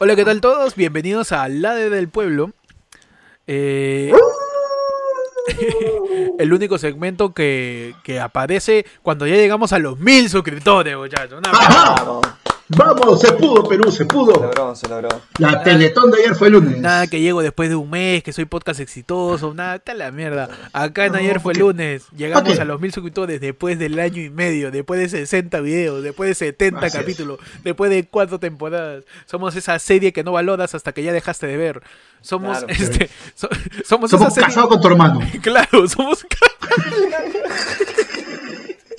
Hola, ¿qué tal todos? Bienvenidos a Lade del Pueblo. Eh, el único segmento que, que aparece cuando ya llegamos a los mil suscriptores, muchachos. Vamos, se pudo, Perú, se Se pudo. logró, se logró. La Teletón de ayer fue el lunes. Nada que llego después de un mes, que soy podcast exitoso, nada, está la mierda. Acá en ayer fue ¿por qué? lunes, llegamos a los mil suscriptores después del año y medio, después de 60 videos, después de 70 Así es. capítulos, después de cuatro temporadas. Somos esa serie que no valoras hasta que ya dejaste de ver. Somos, Claro. este, so- somos, Somos esa serie... casados con tu hermano. Claro, somos.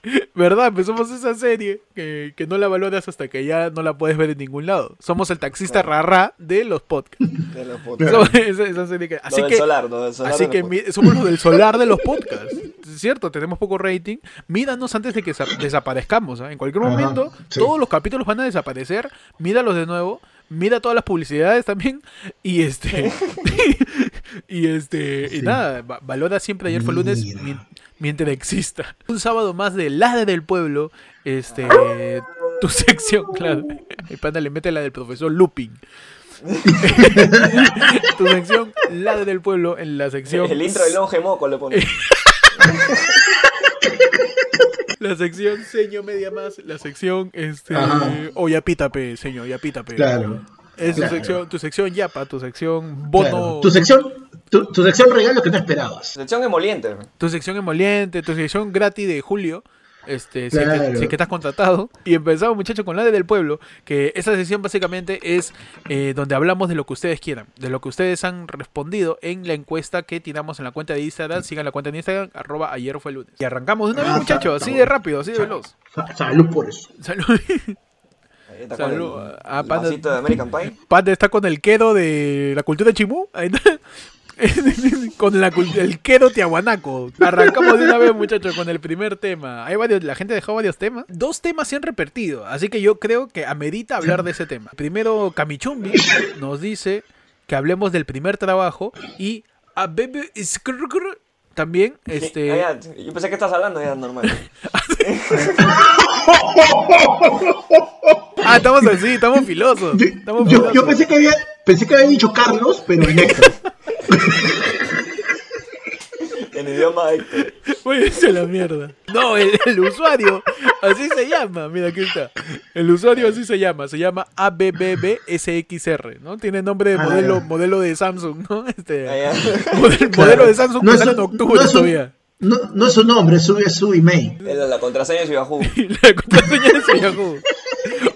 ¿Verdad? Pues somos esa serie que, que no la valoras hasta que ya no la puedes ver en ningún lado. Somos el taxista rara de los podcasts. De los podcasts. Esa, esa serie que. Lo Así del que, solar, lo del solar así que mi- somos los del solar de los podcasts. Es cierto, tenemos poco rating. Míranos antes de que sa- desaparezcamos. ¿ah? En cualquier Ajá, momento, sí. todos los capítulos van a desaparecer. Míralos de nuevo. Mira todas las publicidades también. Y este. y este. Y nada, va- valora siempre ayer fue lunes mientras exista. Un sábado más de la del pueblo. Este. Tu sección, claro. Mi panda le mete la del profesor Lupin. tu sección, la del pueblo, en la sección. El intro del longe moco le pone. La sección seño media más, la sección este. Oyapítape, señor, Oyapítape. Claro. Es tu sección, tu sección Yapa, tu sección Bono, Claro. Tu sección, tu, tu sección regalo que no esperabas. Sección emoliente. tu sección emoliente, tu sección gratis de Julio. Este, si, es que, si es que estás contratado. Y empezamos, muchachos, con la de del pueblo. Que esa sección básicamente es eh, donde hablamos de lo que ustedes quieran, de lo que ustedes han respondido en la encuesta que tiramos en la cuenta de Instagram. Sigan la cuenta de Instagram, arroba ayer fue lunes. Y arrancamos de una vez, Ah, muchachos, así de rápido, así de veloz. Sa- Salud por eso. Salud. Ahí está Salud. con el, Ah, el panda. de American Pie. Panda está con el quedo de la cultura chimú. Ahí está. con la, el quedo tiahuanaco. Arrancamos de una vez, muchachos, con el primer tema. Hay varios, la gente dejó varios temas. Dos temas se han repetido, así que yo creo que amerita hablar de ese tema. Primero, Kamichumbi nos dice que hablemos del primer trabajo y a Bebe Skrrr también, este... Ah, ya, yo pensé que estás hablando ya normal. Ah, estamos así, estamos filosos. Yo, Estamos yo- filosos. yo pensé que había pensé que había dicho Carlos, pero en extra. idioma Héctor. Váyanse a la mierda. No, el, el usuario, así se llama. Mira, aquí está. El usuario así se llama. Se llama ABBBSXR, ¿no? Tiene nombre de Ah, modelo, modelo de Samsung, ¿no? Este, Ah, modelo de Samsung No que es un- en octubre no es un- todavía. No, no es su nombre, es su, es su email. Es la- la contraseña de su Yahoo. La contraseña de su Yahoo.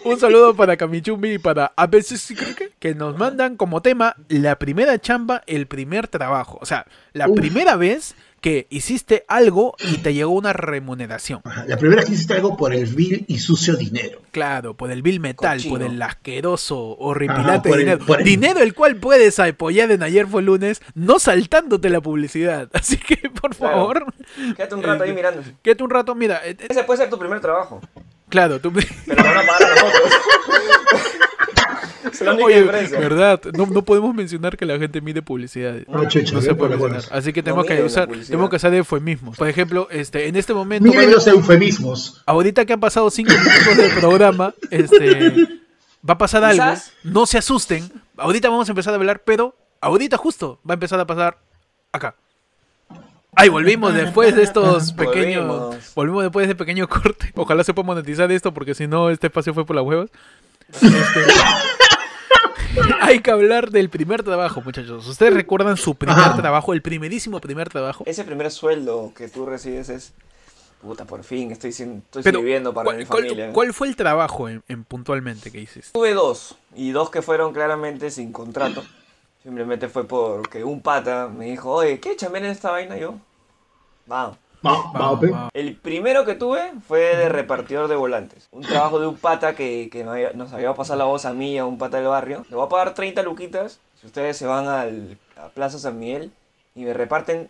Un saludo para Kamichumbi y para ABCC que nos mandan como tema la primera chamba, el primer trabajo. O sea, la Uf. primera vez que hiciste algo y te llegó una remuneración. Ajá, La primera vez que hiciste algo por el vil y sucio dinero. Claro, por el vil metal, Cochino. por el asqueroso, Ajá, horripilante el- dinero. el- Dinero el cual puedes apoyar en ayer fue lunes, no saltándote la publicidad. Así que, por Claro. favor, Quédate un rato ahí mirando. quédate un rato. Mira, eh, eh, Ese puede ser tu primer trabajo. Claro, tú. Pero van a pagar a nosotros. Oye, verdad, no, no podemos mencionar que la gente mide publicidades. No, chucha, No se puede mencionar. Así que No tenemos que usar, publicidad. tenemos que usar eufemismos. Por ejemplo, este, en este momento. Miren los eufemismos. Ahorita que han pasado cinco minutos del programa, este, va a pasar algo. Quizás. No se asusten. Ahorita vamos a empezar a hablar, pero ahorita justo va a empezar a pasar acá. Ay, volvimos después de estos pequeños. Volvimos. Volvimos después de este pequeño corte. Ojalá se pueda monetizar esto, porque si no, este espacio fue por las huevas. Este, Hay que hablar del primer trabajo, muchachos. ¿Ustedes recuerdan su primer Ajá. trabajo, el primerísimo primer trabajo? Ese primer sueldo que tú recibes es. Puta, por fin estoy, sin- estoy Pero, viviendo para ¿cuál, mi cuál- familia. cuál fue el trabajo en, en puntualmente que hiciste? Tuve dos, y dos que fueron claramente sin contrato. Simplemente fue porque un pata me dijo, oye, ¿qué chambear en esta vaina? Yo, vamos. Va, va, pe. va. El primero que tuve fue de repartidor de volantes. Un trabajo de un pata que, que nos había pasado la voz a mí y a un pata del barrio. Le voy a pagar 30 luquitas si ustedes se van al, a Plaza San Miguel y me reparten un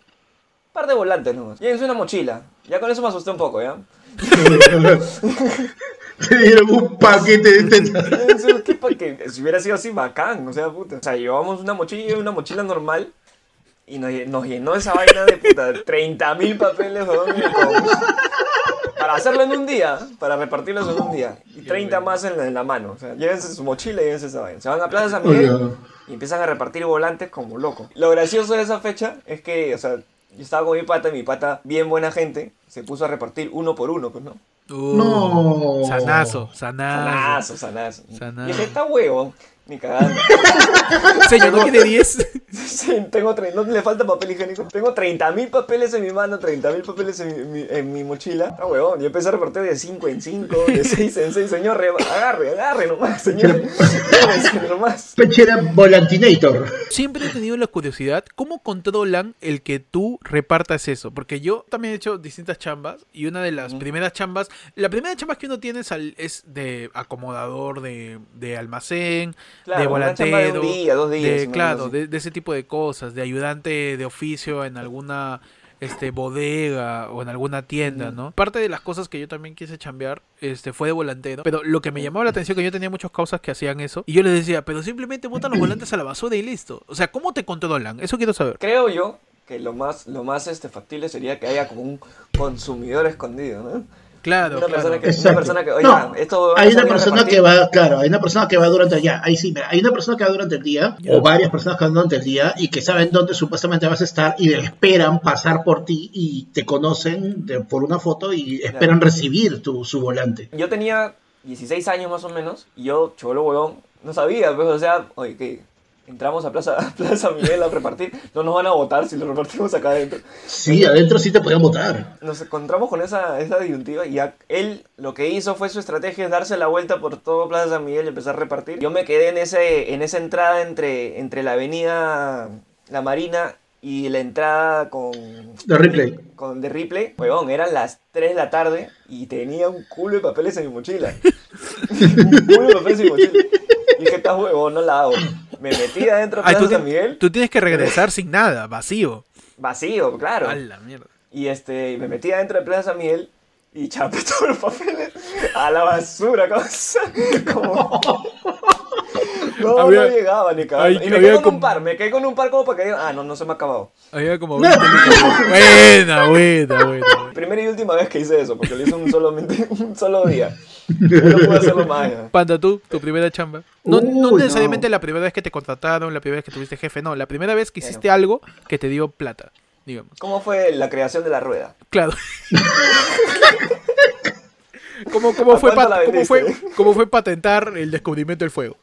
par de volantes nomás. Llévense una mochila. Ya con eso me asusté un poco, ¿ya? Te dieron un paquete de tetas. Eso, ¿qué pa' que- Si hubiera sido así, bacán, o sea, puta. O sea, llevamos una mochila y una mochila normal y nos, nos llenó esa vaina de puta 30 mil papeles, weón, para hacerlo en un día, para repartirlos en un día. Y 30 más en la, en la mano. O sea, llévense su mochila y llévense esa vaina. Se van a Plaza San Miguel Oye, y empiezan a repartir volantes como locos. Lo gracioso de esa fecha es que, o sea, yo estaba con mi pata y mi pata, bien buena gente, se puso a repartir uno por uno, pues, ¿no? Uh, No. Sanazo, sanazo. Sanazo, sanazo. Sanazo. Y dije, está huevo, ni cagando. Señor, ¿no quiere 10? Sí, tengo tre- no le falta papel higiénico. Tengo 30.000 papeles en mi mano, 30.000 papeles en mi, en mi mochila. Está huevón, yo empecé a repartir de 5 en 5, de 6 en 6. Señor, re- agarre, agarre nomás, señor. Llévese nomás. Pechera Volantinator. Siempre he tenido la curiosidad, ¿cómo controlan el que tú repartas eso? Porque yo también he hecho distintas chambas y una de las primeras chambas, la primera chamba que uno tiene es, al- es de acomodador de, de almacén, Claro, de chamba de un volantero, día, dos días, de, claro, de, de ese tipo de cosas, de ayudante de oficio en alguna este bodega o en alguna tienda, ¿no? Parte de las cosas que yo también quise chambear este fue de volantero, pero lo que me llamaba la atención que yo tenía muchas causas que hacían eso y yo les decía, pero simplemente botan los volantes a la basura y listo. O sea, ¿cómo te controlan? Eso quiero saber. Creo yo que lo más, lo más este, factible sería que haya como un consumidor escondido, ¿no? Claro, Una claro. persona que- Exacto. persona que, no, esto hay una persona que va, claro, hay una persona que va durante el día. Ahí sí, mira, hay una persona que va durante el día, o varias personas que van durante el día, y que saben dónde supuestamente vas a estar y esperan pasar por ti y te conocen de- por una foto y esperan recibir tu, su volante. Yo tenía 16 años más o menos, y yo, cholo huevón, no sabía, pues, o sea, oye, que entramos a Plaza, a Plaza Miguel a repartir, no nos van a votar si lo repartimos acá adentro. Sí, adentro sí te podían votar. Nos encontramos con esa, esa disyuntiva y a- él lo que hizo fue su estrategia es darse la vuelta por todo Plaza San Miguel y empezar a repartir. Yo me quedé en, ese, en esa entrada entre, entre la avenida La Marina y la entrada con, De replay. con de Ripley, huevón, eran las 3 de la tarde y tenía un culo de papeles en mi mochila. un culo de papeles en mi mochila. Y dije, estás huevón, no la hago. Me metí adentro de Ay, Plaza tú, San Miguel, tú tienes que regresar sin nada, vacío. vacío, claro. A la mierda. Y este, me metí adentro de Plaza San Miguel y chapé todos los papeles a la basura, cosa. Como... No, Había- no llegaba ni cagando. Ay, Y me quedé con como- un par, me quedé con un par como para que digan, ah, no, no se me ha acabado. Había como 20 lucas. Buena, buena, buena. Primera y última vez que hice eso, porque lo hice un, solamente, un solo día. No pude hacerlo más. ya. Panda, tú, tu primera chamba. No, no necesariamente no. la primera vez que te contrataron, la primera vez que tuviste jefe, no. La primera vez que hiciste algo que te dio plata, digamos. ¿Cómo fue la creación de la rueda? Claro. ¿Cómo, cómo, ¿A fue cómo, fue? ¿Cómo fue patentar el descubrimiento del fuego?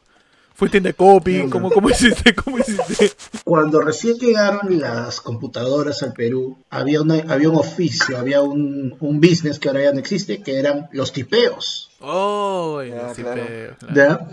¿Fuiste en The Copy? ¿Cómo, cómo hiciste? ¿Cómo hiciste? Cuando recién llegaron las computadoras al Perú, había, una- había un oficio, había un, un business que ahora ya no existe, que eran los tipeos. Oh, Ya, sí, claro. pero, claro. ¿ya?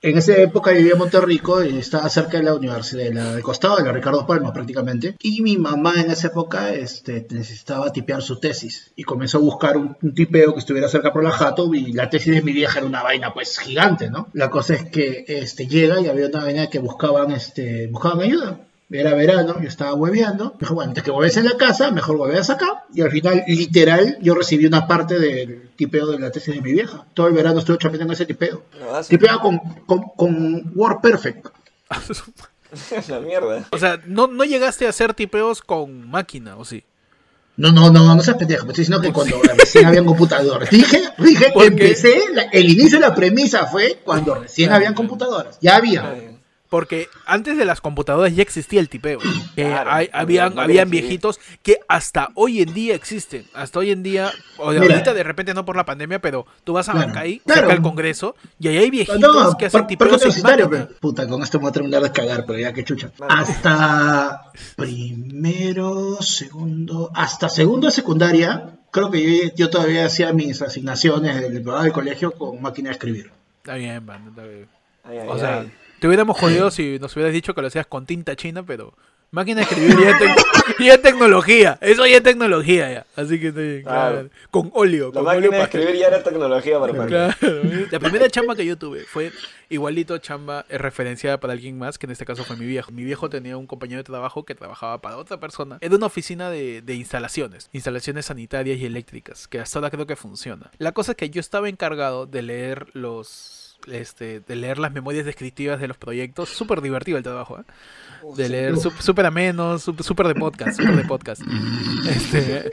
En esa época vivía en Monterrico y estaba cerca de la universidad, de la- del costado de la Ricardo Palma prácticamente. Y mi mamá en esa época este, necesitaba tipear su tesis y comenzó a buscar un, un tipeo que estuviera cerca por la Jato y la tesis de mi vieja era una vaina pues gigante, ¿no? La cosa es que este, llega y había una vaina que buscaban, este, buscaban ayuda. Era verano, yo estaba hueveando. Me dijo, bueno, antes que hueves en la casa, mejor hueveas acá. Y al final, literal, yo recibí una parte del tipeo de la tesis de mi vieja. Todo el verano estuve chapeando en ese tipeo. No, Tipeaba con, con, con WordPerfect. la mierda. O sea, no, no llegaste a hacer tipeos con máquina, ¿o sí? No, no, no, no seas pendejo. Me estoy diciendo que cuando recién habían computadores. Dije, dije que empecé, la- el inicio de la premisa fue cuando recién habían computadoras. Ya había. Porque antes de las computadoras ya existía el tipeo. Que Claro, hay- no, habían, no viejitos que hasta hoy en día existen. Hasta hoy en día, o de Mira. ahorita de repente no por la pandemia, pero tú vas a Claro, Bancaí, claro. cerca del Congreso, y ahí hay viejitos No, que hacen tipeos sin máquina. Puta, con esto me voy a terminar de cagar, pero ya que chucha. Hasta primero, segundo, hasta segundo de secundaria, creo que yo, yo todavía hacía mis asignaciones del programa del colegio con máquina de escribir. Está bien, man, está bien. ay, ay, O sea, ay. Te hubiéramos jodido si nos hubieras dicho que lo hacías con tinta china, pero máquina de escribir ya es, tec- ya es tecnología. Eso ya es tecnología ya. Así que bien, Claro. claro. Con óleo, La con máquina óleo de escribir ya era tecnología para Claro. La primera chamba que yo tuve fue igualito chamba eh, referenciada para alguien más, que en este caso fue mi viejo. Mi viejo tenía un compañero de trabajo que trabajaba para otra persona. Era una oficina de, de instalaciones, instalaciones sanitarias y eléctricas, que hasta ahora creo que funciona. La cosa es que yo estaba encargado de leer los... Este, de leer las memorias descriptivas de los proyectos, súper divertido el trabajo, ¿eh? de leer súper ameno, sup- súper de podcast, súper de podcast. Este,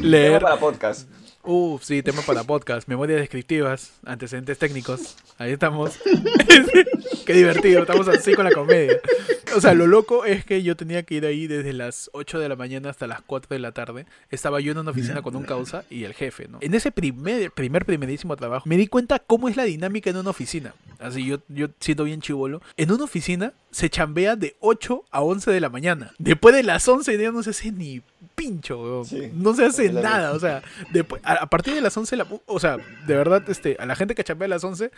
Leer. para podcast. Uf, sí, tema para podcast. Memorias descriptivas, antecedentes técnicos. Ahí estamos. Qué divertido, estamos así con la comedia. O sea, lo loco es que yo tenía que ir ahí desde las 8 de la mañana hasta las 4 de la tarde. Estaba yo en una oficina con un causa y el jefe, ¿no? En ese primer, primer, primerísimo trabajo, me di cuenta cómo es la dinámica en una oficina. Así yo, yo siento bien chivolo. En una oficina se chambea de 8 a 11 de la mañana. Después de las 11 ya no se hace ni pincho, weón. Sí, no se hace nada, o sea, después, a, a partir de las 11, la, o sea, de verdad, este, a la gente que chambea a las 11,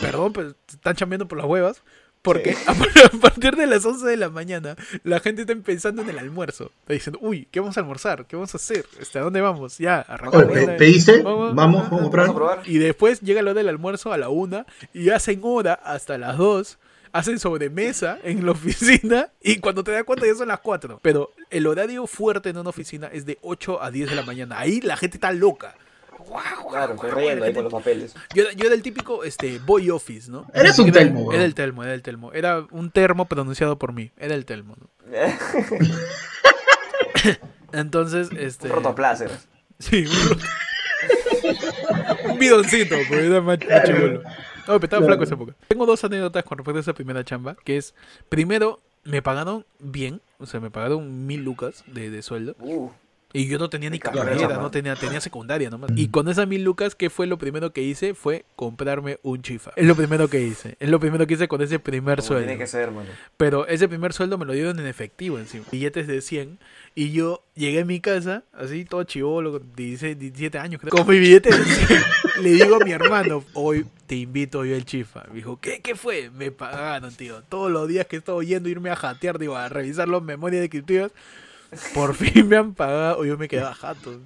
perdón, pero están chambeando por las huevas, porque Sí. a, partir de las 11 de la mañana, la gente está pensando en el almuerzo, está diciendo, uy, ¿qué vamos a almorzar? ¿Qué vamos a hacer? Este, ¿A dónde vamos? Ya, Oye, arrancamos. ya. ¿pediste? Vamos, Vamos, vamos Vamos a probar. Y después llega lo del almuerzo a la una y hacen hora hasta las 2. Hacen sobremesa en la oficina y cuando te das cuenta ya son las 4. Pero el horario fuerte en una oficina es de 8 a 10 de la mañana. Ahí la gente está loca. Claro, corriendo ahí por los papeles. Yo, yo era el típico este, boy office, ¿no? Eres un Era- telmo, weón. Era el telmo, era el telmo. Era un termo pronunciado por mí. Era el telmo, ¿no? Entonces, este... Un rotoplácer. Sí, un, bidoncito, porque era más, más. No, pero estaba flaco esa época. Tengo dos anécdotas con respecto a esa primera chamba, que es, primero, me pagaron bien, o sea, me pagaron mil lucas de, de sueldo, Uh, y yo no tenía ni carrera, no tenía, tenía secundaria nomás. Y con esas mil lucas, ¿qué fue lo primero que hice? Fue comprarme un chifa. Es lo primero que hice. Es lo primero que hice con ese primer como sueldo. tiene que ser, mano. Pero ese primer sueldo me lo dieron en efectivo encima. Billetes de 100. Y yo llegué a mi casa, así todo chivolo, con 16, 17 años, creo. Con mi billete de 100. Le digo a mi hermano, hoy te invito yo el chifa. Me dijo, ¿qué, ¿qué fue? Me pagaron, tío. Todos los días que he estado yendo a irme a jatear, digo, a revisar las memorias descriptivas. Por fin me han pagado. Yo me quedaba jato.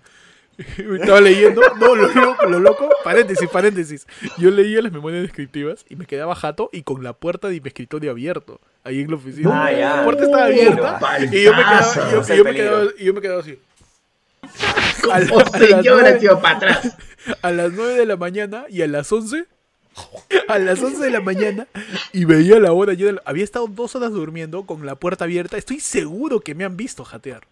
Estaba leyendo, no, lo loco, lo loco, paréntesis, paréntesis. Yo leía las memorias descriptivas y me quedaba jato y con la puerta de mi escritorio abierto, ahí en la oficina. Ah, ya. La puerta estaba abierta Paltazo. y yo me quedaba, yo- yo me quedaba, y yo me quedaba así. A la- a las señora, nueve- tío, para atrás. a las 9 de la mañana y a las 11 a las 11 de la mañana y veía la hora yo había estado dos horas durmiendo con la puerta abierta estoy seguro que me han visto jatear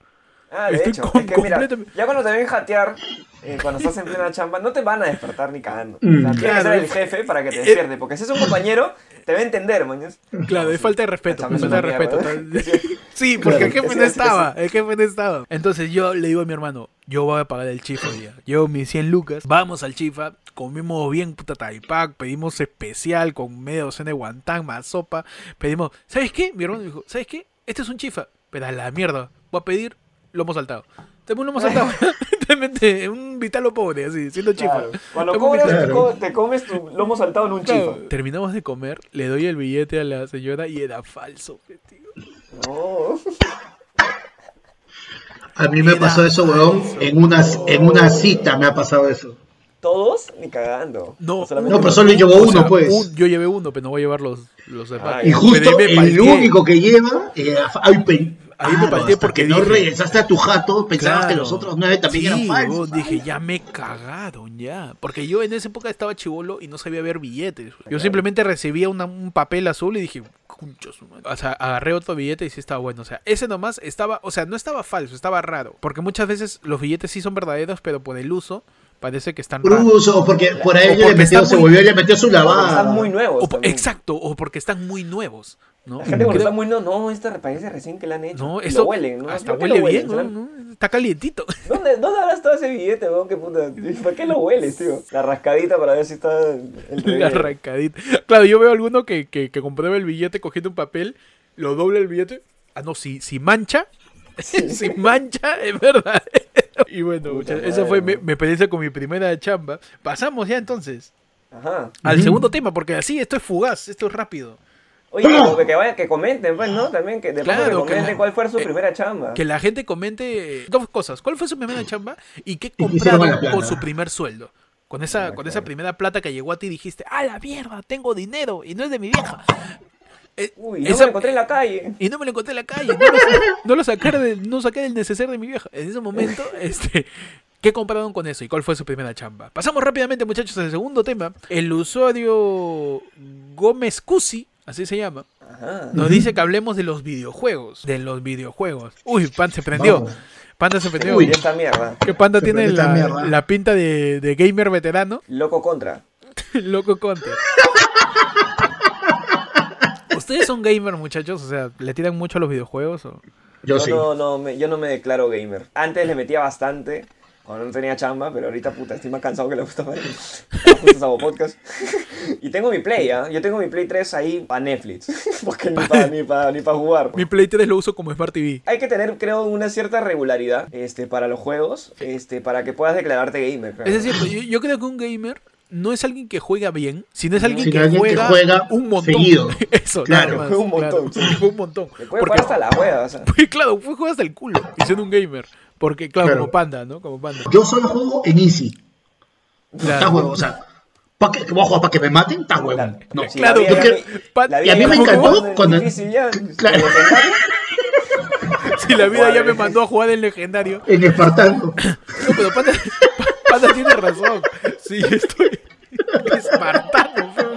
Ah, de Estoy hecho, com- es que mira, completamente- ya cuando te ven jatear, eh, cuando estás en plena chamba, no te van a despertar ni cagando. Mm. O sea, tiene que ser el jefe para que te eh, despierte, porque si es un compañero, te va a entender, mañas. Claro, es falta de respeto, falta de tal- Sí, porque el jefe no estaba, el jefe no estaba. Entonces yo le digo a mi hermano, yo voy a pagar el chifa hoy día. Llevo mis 100 lucas, vamos al chifa, comimos bien puta taipac, pedimos especial con media docena de guantán, más sopa. Pedimos, ¿sabes qué? Mi hermano dijo, ¿sabes qué? Este es un chifa. Pero a la mierda, voy a pedir lomo saltado. Tengo un lomo saltado. Realmente, un vitalo pobre, así, siendo chifa. Claro. Cuando cobras, te, co- te comes tu lomo saltado en un Claro, chifa. Terminamos de comer, le doy el billete a la señora y era falso, tío. No. A mí me pasó eso, weón, en una, en una cita me ha pasado eso. ¿Todos? Ni cagando. No, No, pero solo llevo O uno, sea, pues. un- yo llevé uno, pero no voy a llevar los, los demás. Ah, Y justo me el único que lleva, eh, ay, pe- Ahí me claro, palteé hasta porque que no regresaste a tu jato, pensabas que los otros nueve también Sí, eran falsos. dije, ya me cagaron, ya. Porque yo en esa época estaba chivolo y no sabía ver billetes. Yo simplemente recibía una- un papel azul y dije. O sea, agarré otro billete y sí estaba bueno. O sea, ese nomás estaba, o sea, no estaba falso, estaba raro. Porque muchas veces los billetes sí son verdaderos, pero por el uso parece que están raros. Bruso, o porque por ahí O le metió, se muy- volvió y le metió su lavada. Están muy nuevos. O por- exacto, o porque están muy nuevos. ¿No? La gente cuando Creo- está muy no, no, este parece recién que le han hecho. No, lo huelen, ¿no? hasta ¿Por qué huele bien? ¿no? ¿no? Está calientito. ¿Dónde, ¿Dónde habrá estado ese billete, weón? ¿Qué puta? ¿Por qué lo hueles, tío? La rascadita para ver si está entre La bien. arrancadita. Claro, yo veo alguno que, que, que comprueba el billete cogiendo un papel, lo dobla el billete. Ah, no, si, si mancha, si mancha, es verdad. y bueno, muchachos, esa fue mi, mi experiencia con mi primera chamba. Pasamos ya entonces Ajá. al segundo tema, porque así esto es fugaz, esto es rápido. Oye, que, que, vayan, que comenten, pues, ¿no? También que de Claro, que que comenten la- cuál fue su eh, primera chamba. Que la gente comente dos cosas. ¿Cuál fue su primera chamba y qué compraron con su primer sueldo? Con esa, Ah, con esa primera plata que llegó a ti y dijiste, ¡ah, la mierda! Tengo dinero y no es de mi vieja. Eh, Uy, no esa- me lo encontré en la calle. y no me lo encontré en la calle, no lo, no lo saqué del, no saqué del neceser de mi vieja. En ese momento, este, ¿qué compraron con eso y cuál fue su primera chamba? Pasamos rápidamente, muchachos, al segundo tema. El usuario Gómez Cusi, así se llama, Ajá. nos dice que hablemos de los videojuegos. De los videojuegos. Uy, Pan se prendió. Vamos. Panda se ofendió. Uy. Esta mierda. Que Panda Se tiene la, pinta de, de gamer veterano. Loco contra. Loco Conte. ¿Ustedes son gamers, muchachos? O sea, ¿le tiran mucho a los videojuegos? O... Yo Yo, sí. no, no, me, yo no me declaro gamer. Antes le metía bastante, cuando no tenía chamba, pero ahorita puta, estoy más cansado que la puta madre. Justo hago podcast. y tengo mi Play, ¿ah? Yo tengo mi Play 3 ahí para Netflix. Porque ni para ni pa, ni pa jugar. Mi Play 3 lo uso como Smart TV. Hay que tener, creo, una cierta regularidad este, para los juegos, este, para que puedas declararte gamer. creo. Es decir, yo, yo creo que un gamer no es alguien que juega bien, sino es alguien, Sino que, alguien que juega juega un montón. seguido. Eso, Claro, más, juega un montón, claro, sí. juega un montón. Puede Porque, jugar hasta la hueva, o sea. pues, claro, fue juega hasta el culo y siendo un gamer. Porque, claro, Claro. como panda, ¿no? Como panda. Yo solo juego en Easy. Está huevo, o sea, ¿para qué? ¿Voy a jugar para que me maten? Está huevo. No. Si Claro, y a mí me encantó cuando- ya, Claro. Si la vida ya me mandó a jugar en legendario. En Espartano. No, pero Panda, Panda tiene razón. Sí, estoy espartano. feo.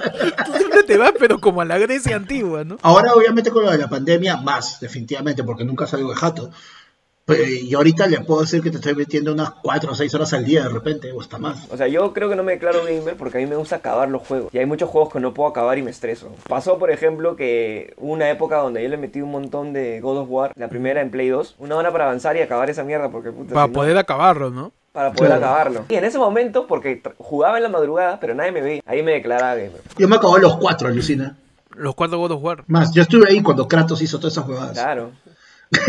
Tú siempre te vas, pero como a la Grecia antigua, ¿no? Ahora, obviamente, con lo de la pandemia, más, definitivamente, porque nunca salgo de jato. Pero, y ahorita le puedo decir que te estoy metiendo unas 4 o 6 horas al día de repente, o hasta más. O sea, yo creo que no me declaro gamer porque a mí me gusta acabar los juegos. Y hay muchos juegos que no puedo acabar y me estreso. Pasó, por ejemplo, que hubo una época donde yo le metí un montón de God of War, la primera en Play 2, una hora para avanzar y acabar esa mierda porque puta, Para si no- poder acabarlo, ¿no? para poder Claro. acabarlo. Y en ese momento, porque jugaba en la madrugada, pero nadie me veía, ahí me declaraba gamer. Yo me acabé los 4, alucina. Los cuatro God of War. Más, yo estuve ahí cuando Kratos hizo todas esas jugadas. Claro.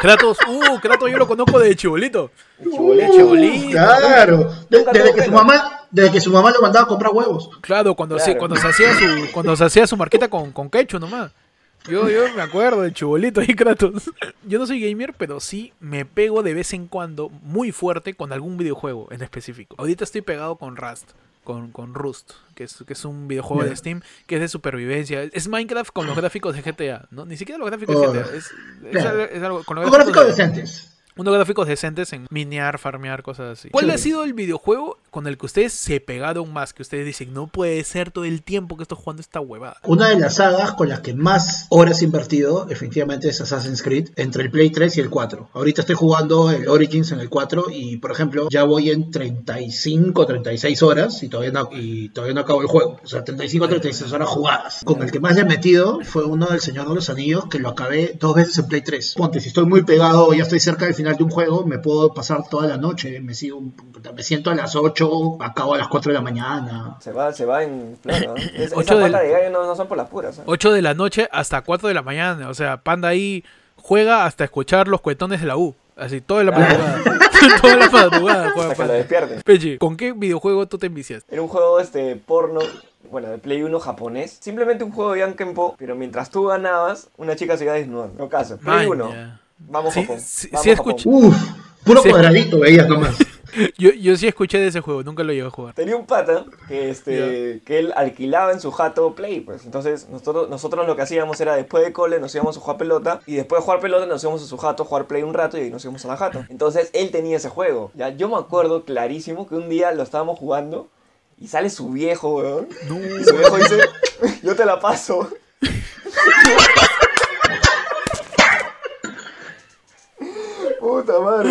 Kratos, uh, Kratos yo lo conozco de chibolito. Chibolito. Chibolito. Claro. De- desde, que su mamá, desde que su mamá lo mandaba a comprar huevos. Claro, cuando, Se, Claro. cuando, se hacía su, cuando se hacía su marqueta con, con quechu nomás. Yo, yo me acuerdo del chibolito ahí, Kratos. Yo no soy gamer, pero sí me pego de vez en cuando muy fuerte con algún videojuego en específico. Ahorita estoy pegado con Rust, con, con Rust, que es, que es un videojuego de Steam que es de supervivencia. Es Minecraft con los gráficos de GTA, ¿no? Ni siquiera los gráficos Oh, de GTA. Es, claro. algo, es algo- con los Con gráficos gráficos de- decentes. Unos gráficos decentes en minear, farmear, cosas así. ¿Cuál ha sido el videojuego con el que ustedes se pegaron más? Que ustedes dicen, no puede ser todo el tiempo que estoy jugando esta huevada. Una de las sagas con las que más horas he invertido, efectivamente, es Assassin's Creed, entre el Play 3 y el 4. Ahorita estoy jugando el Origins en el 4 y, por ejemplo, ya voy en 35, 36 horas y todavía no, y todavía no acabo el juego. O sea, 35, 36 horas jugadas. Con el que más le he metido fue uno del Señor de los Anillos, que lo acabé dos veces en Play 3. Ponte, si estoy muy pegado o ya estoy cerca del final de un juego, me puedo pasar toda la noche. Me, sigo, me siento a las 8, acabo a las 4 de la mañana. Se va, se va en flor, ¿no? Es, Ocho esas del- patas de gallo no, no son por las puras. ¿eh? 8 de la noche hasta 4 de la mañana. O sea, Panda ahí juega hasta escuchar los cuetones de la U. Así, toda la madrugada. toda la madrugada juega Hasta que lo despierten. Peche, ¿con qué videojuego tú te enviciaste? Era un juego este porno, bueno, de Play 1 japonés. Simplemente un juego de Yankenpo, pero mientras tú ganabas, una chica se iba desnudando. No caso, Play 1. Maña. Vamos Sí, Japón. sí, Vamos sí Japón. escuché. Uf, puro Sí. cuadradito veías nomás. Yo, yo sí escuché de ese juego, nunca lo llegué a jugar. Tenía un pata que, este, que él alquilaba en su jato Play, pues. Entonces, nosotros, nosotros lo que hacíamos era después de cole nos íbamos a jugar pelota y después de jugar pelota nos íbamos a su jato a jugar Play un rato y ahí nos íbamos a la jato. Entonces, él tenía ese juego. Ya, yo me acuerdo clarísimo que un día lo estábamos jugando y sale su viejo, weón. No. Y su viejo dice, yo te la paso. Puta madre.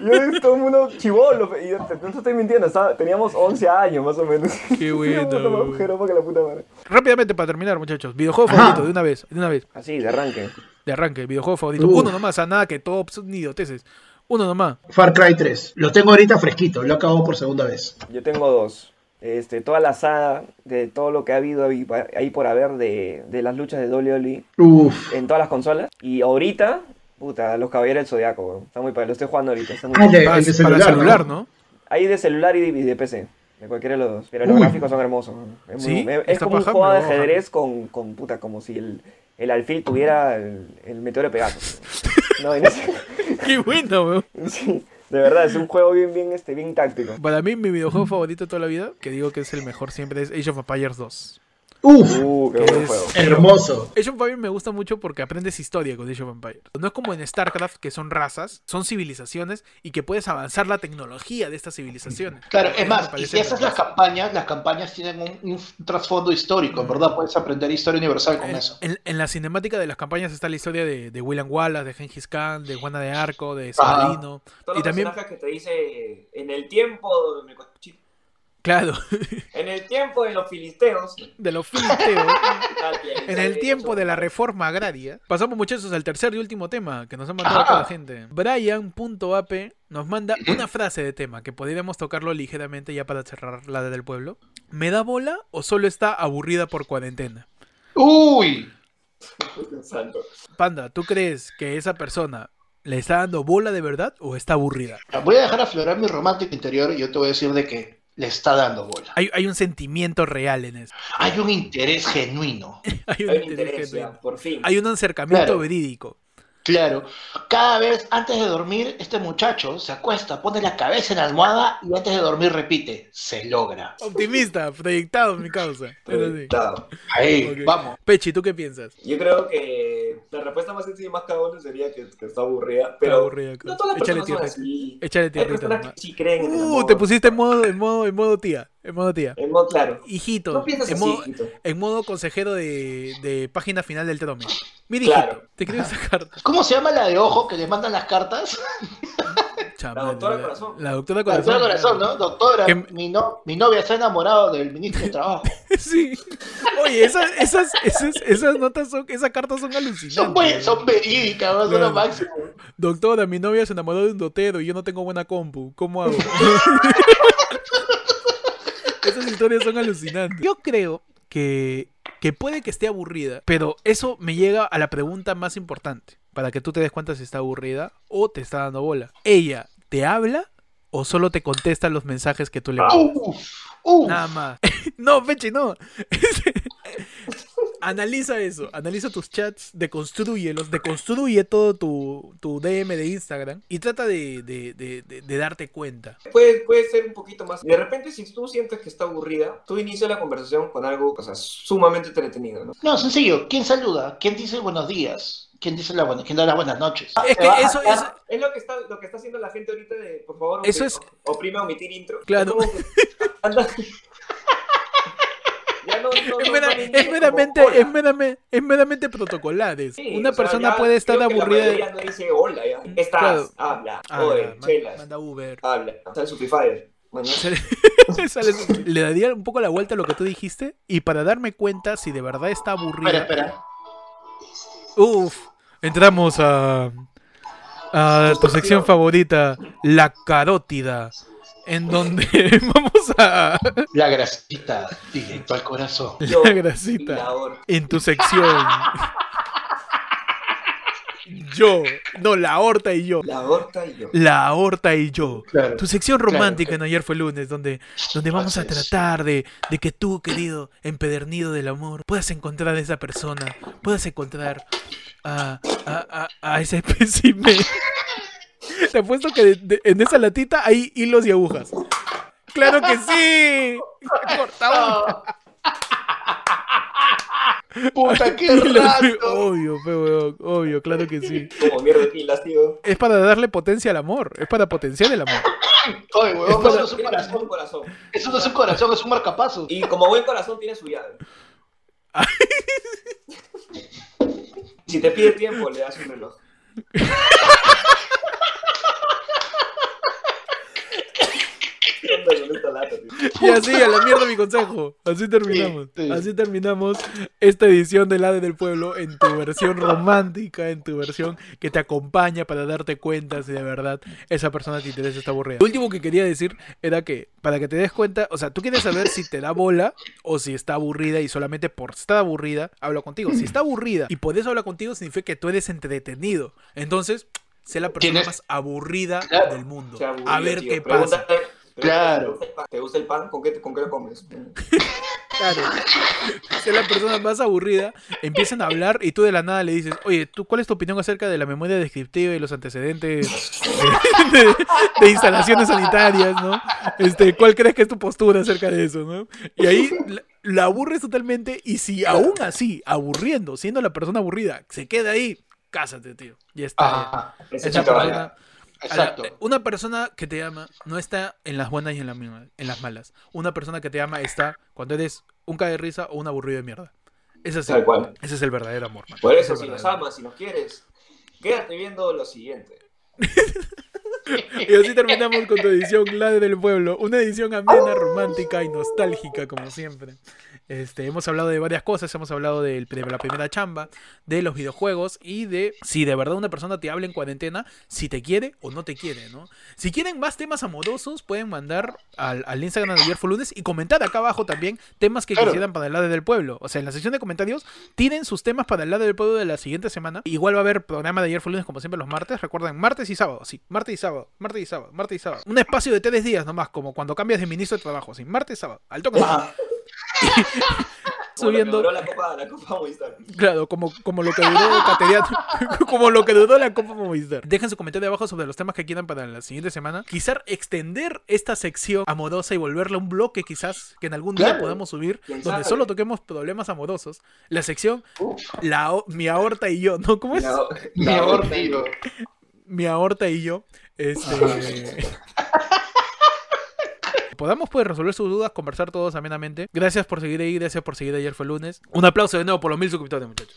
Yo todo el mundo chivolo. Y no te estoy mintiendo, estaba- teníamos 11 años más o menos. Qué bueno, que la puta madre. Rápidamente para terminar, muchachos. Videojuego Ajá. favorito, de una vez, de una vez. Así, de arranque. De arranque, videojuego favorito. Uf. Uno nomás, a nada que tops ni idioteces. Uno nomás. Far Cry 3. Lo tengo ahorita fresquito, lo acabo por segunda vez. Yo tengo dos. Este, toda la saga de todo lo que ha habido ahí, ahí por haber de, de las luchas de WWE Uf. en todas las consolas. Y ahorita, puta, los caballeros del Zodiaco, weón. Está muy padre, lo estoy jugando ahorita. Está muy Ah, de- Para, el de para celular, ¿no? ¿no? Hay de celular y de, y de PC. De cualquiera de los dos. Pero los gráficos son hermosos. Es, muy- Sí, es- es está como un juego de ajedrez con, con puta, como si el, el alfil tuviera el, el meteoro de Pegasus. No, Qué bueno, weón. sí, de verdad, es un juego bien, bien, este, bien táctico. Para mí, mi videojuego favorito de toda la vida, que digo que es el mejor siempre, es Age of Empires 2. Uf, Uh, qué buen es- juego. hermoso. Age of Empires me gusta mucho porque aprendes historia con Age of Empires. No es como en StarCraft, que son razas, son civilizaciones y que puedes avanzar la tecnología de estas civilizaciones. Claro, es Me más, y si haces las campañas, las campañas tienen un, un trasfondo histórico, ¿verdad? Puedes aprender historia universal con En, eso. en- en la cinemática de las campañas está la historia de, de William Wallace, de Genghis Khan, de Juana de Arco, de. Saladino. Y también, que te dice en el tiempo cochito, claro, en el tiempo de los filisteos, de los filisteos. En el tiempo de la reforma agraria, pasamos muchachos al tercer y último tema que nos ha mandado acá la gente. Brian.ap nos manda una frase de tema que podríamos tocarlo ligeramente ya para cerrar la del pueblo. ¿Me da bola o solo está aburrida por cuarentena? Uy. Panda, ¿tú crees que esa persona le está dando bola de verdad o está aburrida? voy a dejar aflorar mi romántico interior y yo te voy a decir de que le está dando bola. Hay, hay un sentimiento real en eso. Hay un interés genuino. Hay un, Hay interés interés, genuino. ya, por fin. Hay un acercamiento Claro. verídico. Claro, cada vez antes de dormir, este muchacho se acuesta, pone la cabeza en la almohada y antes de dormir repite, se logra. Optimista, proyectado mi causa. Claro. Ahí, vamos. Pechi, ¿tú qué piensas? Yo creo que la respuesta más sencilla y más cabona sería que, que está aburrida, Está pero aburrida, no todas las Échale personas son tierra. así. Échale Hay tierrita personas que sí creen en el Uh, amor. te pusiste en modo, en modo, en modo tía. En modo tía. En modo claro. Hijito. No piensas en, así, modo, hijito. en modo consejero de, de página final del Trome. Mira, hijito, Claro. te escribo esa carta. ¿Cómo se llama la de ojo que le mandan las cartas? Chama, La doctora Corazón. La doctora La Corazón. doctora Corazón, claro. ¿no? Doctora, Que- mi, no, mi novia está enamorado del ministro de Trabajo. Sí. Oye, esas, esas, esas, esas notas son, esas cartas son alucinantes. Son, son verídicas, ¿no? son lo máximo. Doctora, mi novia se enamoró de un dotero y yo no tengo buena compu. ¿Cómo hago? Esas historias son alucinantes. Yo creo que, que puede que esté aburrida, pero eso me llega a la pregunta más importante. Para que tú te des cuenta si está aburrida o te está dando bola. ¿Ella te habla o solo te contesta los mensajes que tú le mandas? Uf, uf. Nada más. no, Pechi, no. analiza eso. Analiza tus chats, deconstruyelos, deconstruye todo tu, tu DM de Instagram y trata de, de- de- de- de darte cuenta. Puede, puede ser un poquito más. De repente, si tú sientes que está aburrida, tú inicia la conversación con algo o sea, sumamente entretenido, ¿no? No, sencillo. ¿Quién saluda? ¿Quién dice buenos días? ¿Quién dice la buena, quién da las buenas noches? Es que eso, eso, es lo que está lo que está haciendo la gente ahorita de por favor Eso es- oprime omitir intro Claro. Es es, es meramente, es, meramente, es meramente protocolares. Sí, Una sea, persona ya puede estar la aburrida. no dice hola ya estás Claro. habla Ah, oye chelas manda Uber. habla sale su Bueno, Sale- sale- le daría un poco la vuelta a lo que tú dijiste y para darme cuenta si de verdad está aburrida. Espera, espera. Uf, entramos a, a tu sección favorita, la carótida, en donde vamos a La grasita directo al corazón. la grasita. En tu sección. Yo, no, la aorta y yo. la horta y yo La aorta y yo. Claro. Tu sección Claro. romántica en ayer fue lunes, donde, donde vamos a Así tratar de, de que tú, querido empedernido del amor, puedas encontrar a esa persona, puedas encontrar a, a, a, a ese espécimen. Te apuesto que de- de- en esa latita hay hilos y agujas. ¡Claro que sí! Cortamos. Puta, qué rato. Obvio, pe, weón, obvio, claro que sí. como mierda pilas tío Es para darle potencia al amor, es para potenciar el amor. Oye, Es para- eso no es un Tiene corazón. un corazón Eso no es un corazón, es un marcapaso. y como buen corazón tiene su llave si te pide tiempo le das un reloj ¿Qué onda con esta lata, tío? Y así, a la mierda mi consejo. Así terminamos. Sí, sí. Así terminamos esta edición del ADE del Pueblo en tu versión romántica, en tu versión que te acompaña para darte cuenta si de verdad esa persona te interesa está aburrida. Lo último que quería decir era que, para que te des cuenta, o sea, tú quieres saber si te da bola o si está aburrida y solamente por estar aburrida habla contigo. Si está aburrida y por eso habla contigo, significa que tú eres entretenido. Entonces, sé la persona Tienes- más aburrida Claro. del mundo. A ver tío. qué pasa. Pregúntale, Claro. ¿Te gusta el pan? ¿Con qué, con qué lo comes? Claro. Si es la persona más aburrida, empiezan a hablar y tú de la nada le dices, oye, ¿tú cuál es tu opinión acerca de la memoria descriptiva y los antecedentes de, de- de instalaciones sanitarias, ¿no? Este, ¿cuál crees que es tu postura acerca de eso, no? Y ahí la- la aburres totalmente y si aún así, aburriendo, siendo la persona aburrida, se queda ahí, cásate, tío. Ya está. Ajá, Ese Esa chico persona- vaya. Exacto. Ahora, una persona que te ama no está en las buenas y en las, mismas- en las malas. Una persona que te ama está cuando eres un cae de risa o un aburrido de mierda. Es así. Tal cual. Ese es el verdadero amor, man. Por Ese es eso, el si nos amas, si nos quieres, quédate viendo lo siguiente. Y así terminamos con tu edición La del Pueblo. Una edición amena, romántica y nostálgica, como siempre. Este, hemos hablado de varias cosas, hemos hablado de la primera chamba, de los videojuegos y de si de verdad una persona te habla en cuarentena, si te quiere o no te quiere, ¿no? Si quieren más temas amorosos, pueden mandar al, al Instagram de ayer lunes y comentar acá abajo también temas que Claro. quisieran para el lado del pueblo. O sea, en la sección de comentarios, tiren sus temas para el lado del pueblo de la siguiente semana. Igual va a haber programa de ayer fue lunes como siempre los martes. Recuerden, martes y sábado, sí, martes y sábado, martes y sábado, martes y sábado. Un espacio de tres días nomás, como cuando cambias de ministro de trabajo, sí, martes y sábado, al toque. Ajá. Como lo que Subiendo, duró la copa, la copa Movistar. claro, como, como lo que duró Cateriano, como lo que duró la Copa Movistar. Dejen su comentario abajo sobre los temas que quieran para la siguiente semana. Quizás extender esta sección amorosa y volverla un bloque, quizás, que en algún día podamos subir, ¿Quién donde sabe? solo toquemos problemas amorosos. La sección Uf, la, o- Mi aorta y yo, ¿no? ¿Cómo es? La- mi la- amor, tío. mi aorta y yo, este... Podamos pues resolver sus dudas, conversar todos amenamente. Gracias por seguir ahí, gracias por seguir ayer fue lunes. Un aplauso de nuevo por los mil suscriptores, muchachos.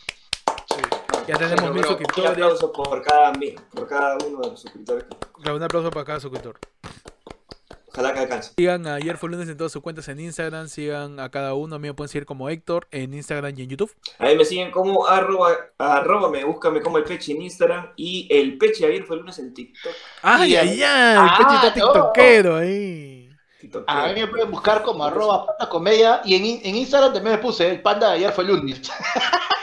Sí. Ya tenemos mil bro, suscriptores. Un aplauso por cada, mil- por cada uno de los suscriptores. Claro, Un aplauso para cada suscriptor. Ojalá que alcance. Sigan a ayer fue lunes en todas sus cuentas en Instagram, sigan a cada uno, a mí me pueden seguir como Héctor en Instagram y en YouTube. Ahí me siguen como arroba, arroba me búscame como el peche en Instagram y el peche ayer fue el lunes en TikTok. ¡Ay, Y ay, ahí- ay! Ah, Pechi está no. tiktokero ahí. A mí me pueden buscar como arroba panda comedia y en, en Instagram también me puse el panda de ayer fue lunes.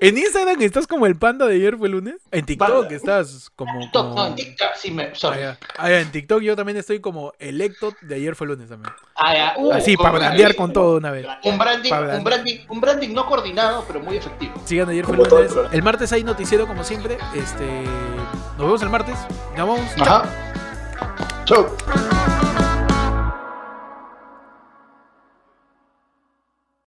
En Instagram estás como el panda de ayer fue lunes. En TikTok Panda. estás como... TikTok, como- no, en TikTok sí me. Ah, sorry. ya. Ah, ya, en TikTok yo también estoy como el Ectot de ayer fue lunes también. Ah, ya. Uh, Así, para brandear con todo una vez. Un branding, un branding, un branding no coordinado, pero muy efectivo. Sigan ayer fue lunes. El martes hay noticiero como siempre. Este, nos vemos el martes. Nos vemos. Ajá. チョ